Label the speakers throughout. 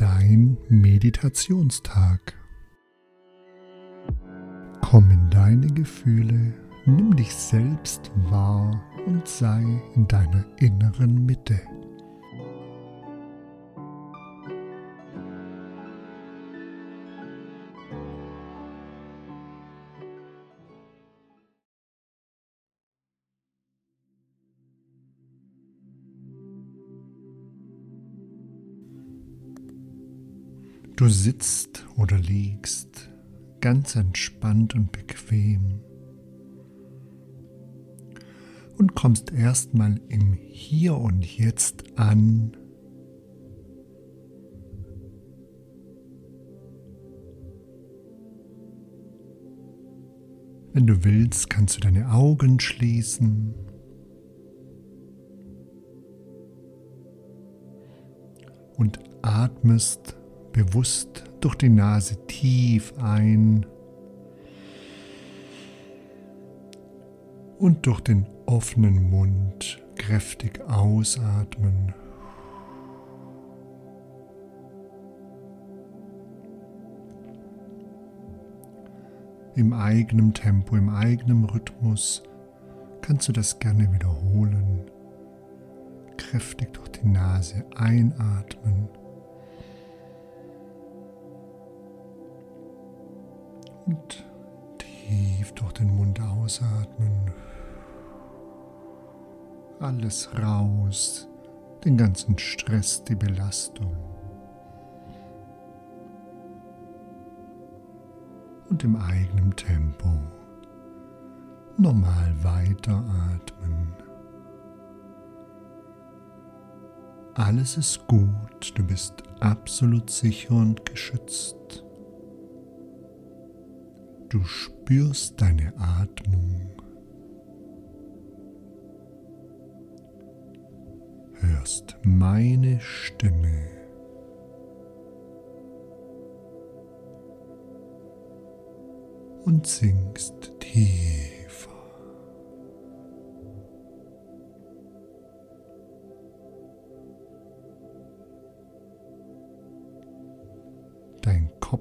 Speaker 1: dein Meditationstag. Komm in deine Gefühle, nimm dich selbst wahr und sei in deiner inneren Mitte. Du sitzt oder liegst ganz entspannt und bequem und kommst erstmal im Hier und Jetzt an. Wenn du willst, kannst du deine Augen schließen. Und atmest bewusst durch die Nase tief ein und durch den offenen Mund kräftig ausatmen. Im eigenen Tempo, im eigenen Rhythmus kannst du das gerne wiederholen. Kräftig durch die Nase einatmen Und tief durch den Mund ausatmen. Alles raus, den ganzen Stress, die Belastung. Und im eigenen Tempo normal weiteratmen. Alles ist gut, du bist absolut sicher und geschützt. Du spürst deine Atmung. Hörst meine Stimme. Und singst tiefer.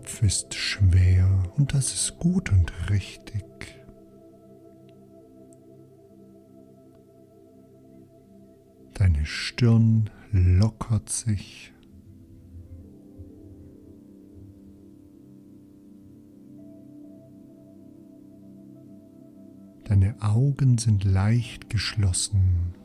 Speaker 1: Kopf ist schwer und das ist gut und richtig. Deine Stirn lockert sich. Deine Augen sind leicht geschlossen.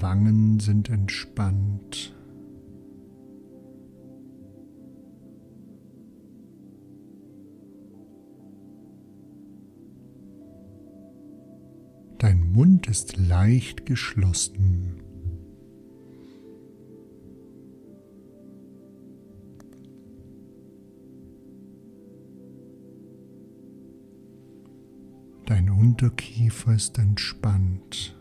Speaker 1: Wangen sind entspannt. Dein Mund ist leicht geschlossen. Dein Unterkiefer ist entspannt.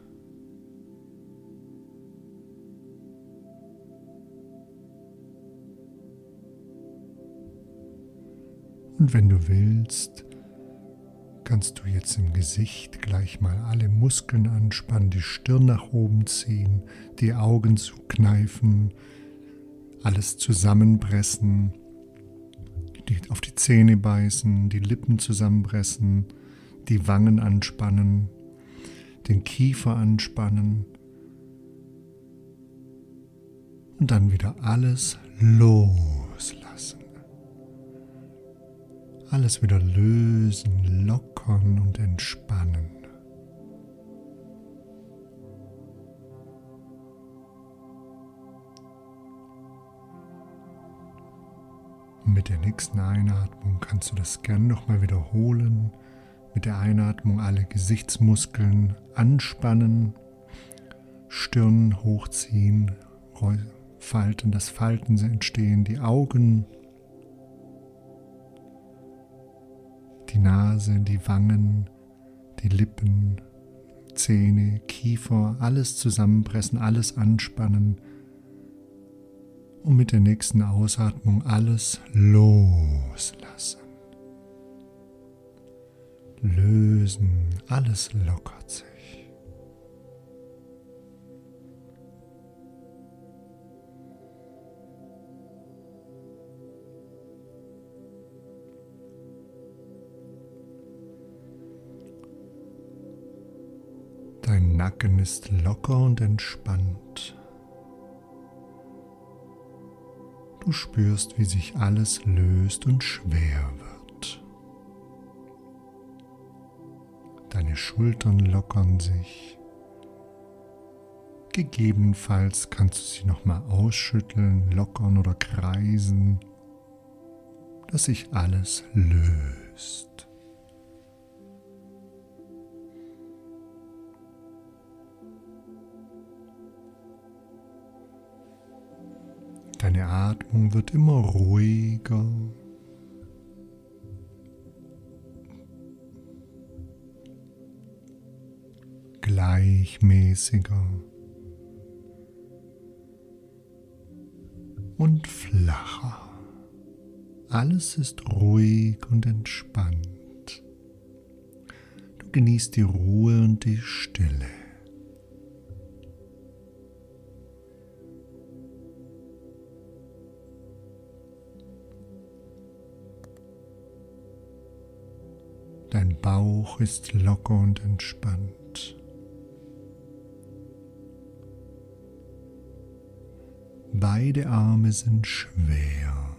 Speaker 1: Und wenn du willst, kannst du jetzt im Gesicht gleich mal alle Muskeln anspannen, die Stirn nach oben ziehen, die Augen zukneifen, alles zusammenpressen, auf die Zähne beißen, die Lippen zusammenpressen, die Wangen anspannen, den Kiefer anspannen. Und dann wieder alles loslassen alles wieder lösen, lockern und entspannen. Mit der nächsten Einatmung kannst du das gern nochmal wiederholen. Mit der Einatmung alle Gesichtsmuskeln anspannen, Stirn hochziehen, Falten, das Falten entstehen, die Augen die Nase, die Wangen, die Lippen, Zähne, Kiefer, alles zusammenpressen, alles anspannen und mit der nächsten Ausatmung alles loslassen. lösen, alles lockert sich. Dein Nacken ist locker und entspannt. Du spürst, wie sich alles löst und schwer wird. Deine Schultern lockern sich. Gegebenenfalls kannst du sie nochmal ausschütteln, lockern oder kreisen, dass sich alles löst. Deine Atmung wird immer ruhiger. Gleichmäßiger und flacher. Alles ist ruhig und entspannt. Du genießt die Ruhe und die Stille. Bauch ist locker und entspannt. Beide Arme sind schwer.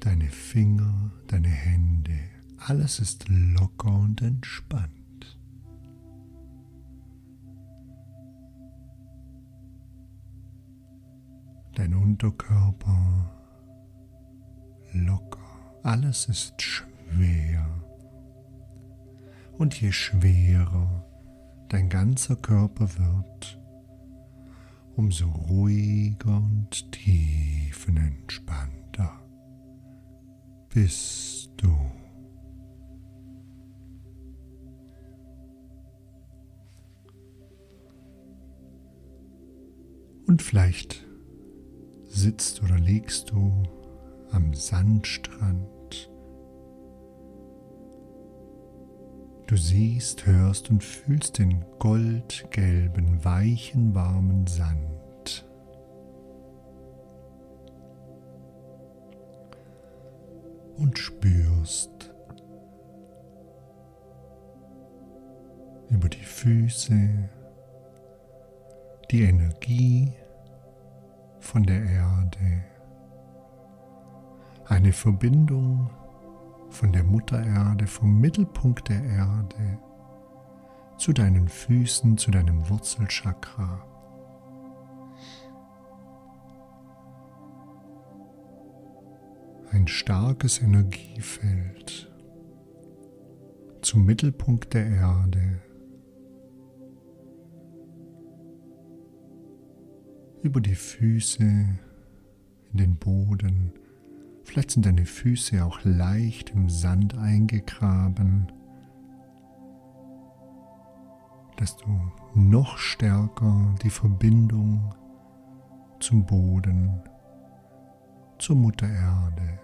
Speaker 1: Deine Finger, deine Hände, alles ist locker und entspannt. Dein Unterkörper locker, alles ist schwer. Und je schwerer dein ganzer Körper wird, umso ruhiger und tiefenentspannter bist du. Und vielleicht sitzt oder liegst du am Sandstrand. Du siehst, hörst und fühlst den goldgelben, weichen, warmen Sand. Und spürst über die Füße die Energie von der Erde eine Verbindung von der Mutter Erde, vom Mittelpunkt der Erde zu deinen Füßen, zu deinem Wurzelchakra. Ein starkes Energiefeld zum Mittelpunkt der Erde. Über die Füße in den Boden Vielleicht sind deine Füße auch leicht im Sand eingegraben, dass du noch stärker die Verbindung zum Boden, zur Mutter Erde,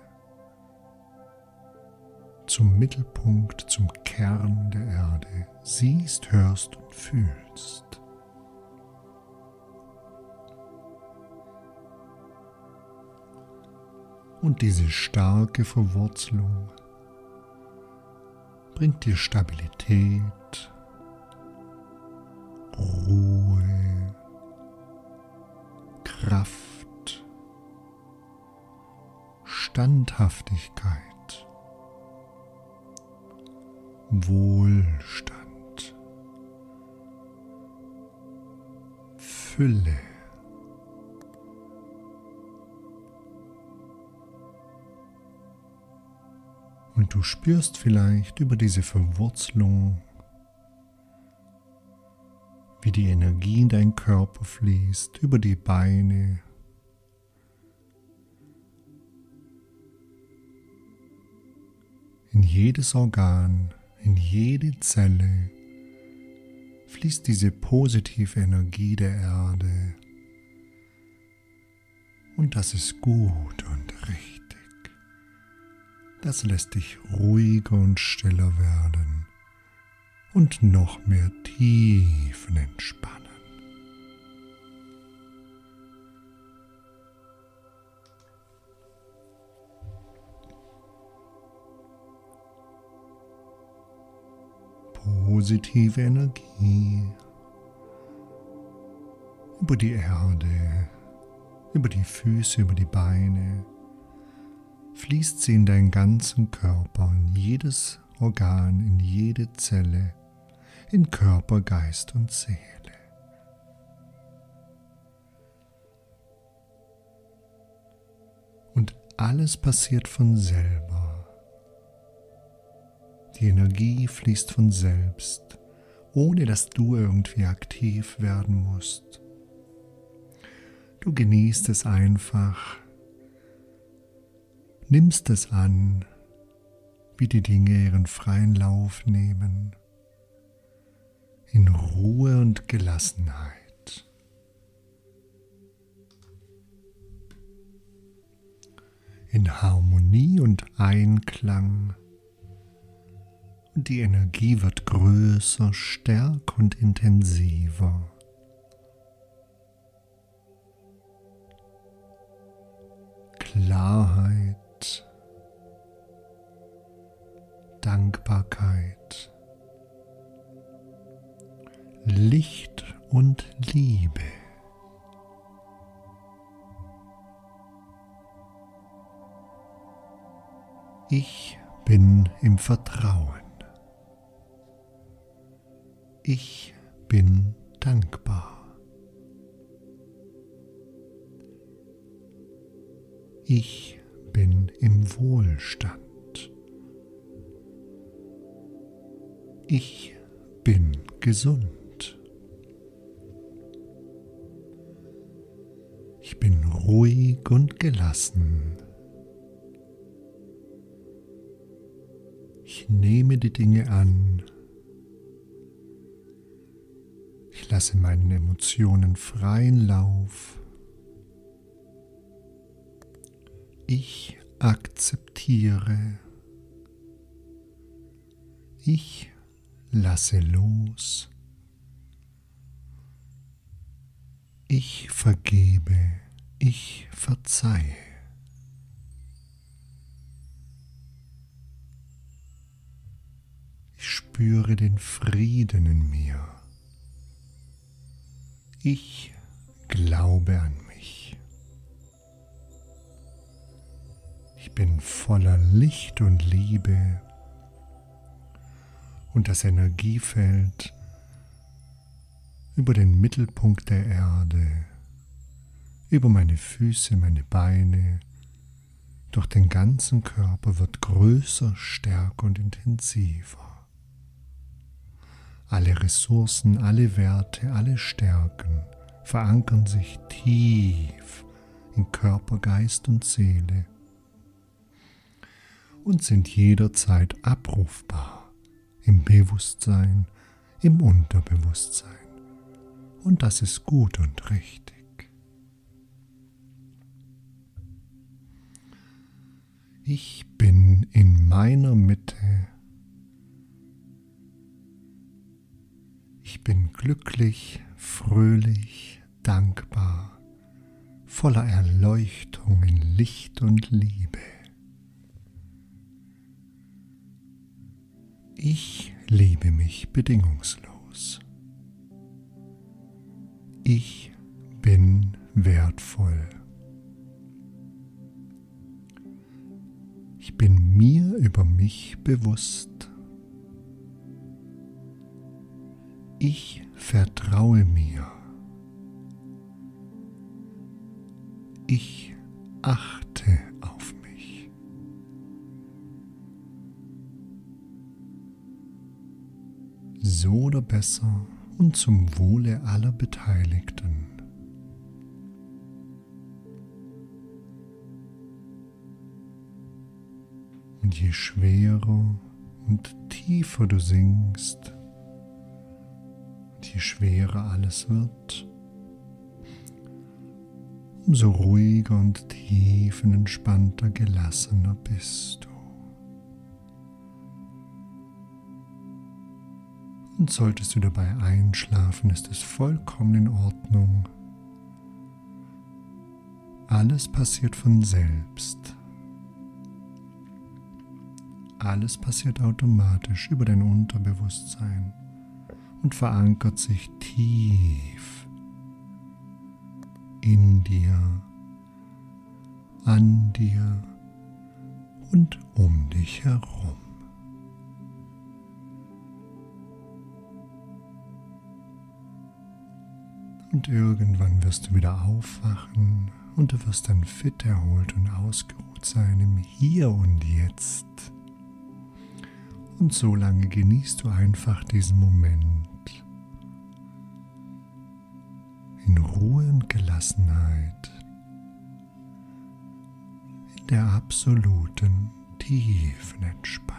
Speaker 1: zum Mittelpunkt, zum Kern der Erde siehst, hörst und fühlst. Und diese starke Verwurzelung bringt dir Stabilität, Ruhe, Kraft, Standhaftigkeit, Wohlstand, Fülle. Und du spürst vielleicht über diese Verwurzelung, wie die Energie in deinen Körper fließt, über die Beine, in jedes Organ, in jede Zelle fließt diese positive Energie der Erde. Und das ist gut und richtig. Das lässt dich ruhiger und stiller werden und noch mehr Tiefen entspannen. Positive Energie über die Erde, über die Füße, über die Beine, fließt sie in deinen ganzen Körper, in jedes Organ, in jede Zelle, in Körper, Geist und Seele. Und alles passiert von selber. Die Energie fließt von selbst, ohne dass du irgendwie aktiv werden musst. Du genießt es einfach, nimmst es an, wie die Dinge ihren freien Lauf nehmen, in Ruhe und Gelassenheit. In Harmonie und Einklang und die Energie wird größer, stärker und intensiver. Klarheit, Dankbarkeit, Licht und Liebe. Ich bin im Vertrauen. Ich bin dankbar. Ich bin im Wohlstand. Ich bin gesund. Ich bin ruhig und gelassen. Ich nehme die Dinge an. Ich lasse meinen Emotionen freien Lauf. Ich akzeptiere. Ich lasse los. Ich vergebe. Ich verzeihe. Ich spüre den Frieden in mir. Ich glaube an mich. Ich bin voller Licht und Liebe und das Energiefeld über den Mittelpunkt der Erde, über meine Füße, meine Beine, durch den ganzen Körper wird größer, stärker und intensiver. Alle Ressourcen, alle Werte, alle Stärken verankern sich tief in Körper, Geist und Seele und sind jederzeit abrufbar im Bewusstsein, im Unterbewusstsein. Und das ist gut und richtig. Ich bin in meiner Mitte. Ich bin glücklich, fröhlich, dankbar, voller Erleuchtung in Licht und Liebe. Ich liebe mich bedingungslos. Ich bin wertvoll. Ich bin mir über mich bewusst. Ich vertraue mir. Ich achte So oder besser und zum Wohle aller Beteiligten. Und je schwerer und tiefer du sinkst, je schwerer alles wird, umso ruhiger und tiefenentspannter, gelassener bist du. Und solltest du dabei einschlafen, ist es vollkommen in Ordnung. Alles passiert von selbst. Alles passiert automatisch über dein Unterbewusstsein und verankert sich tief in dir, an dir und um dich herum. Und irgendwann wirst du wieder aufwachen und du wirst dann fit, erholt und ausgeruht sein im Hier und Jetzt. Und so lange genießt du einfach diesen Moment in Ruhe und Gelassenheit, in der absoluten tiefen Entspannung.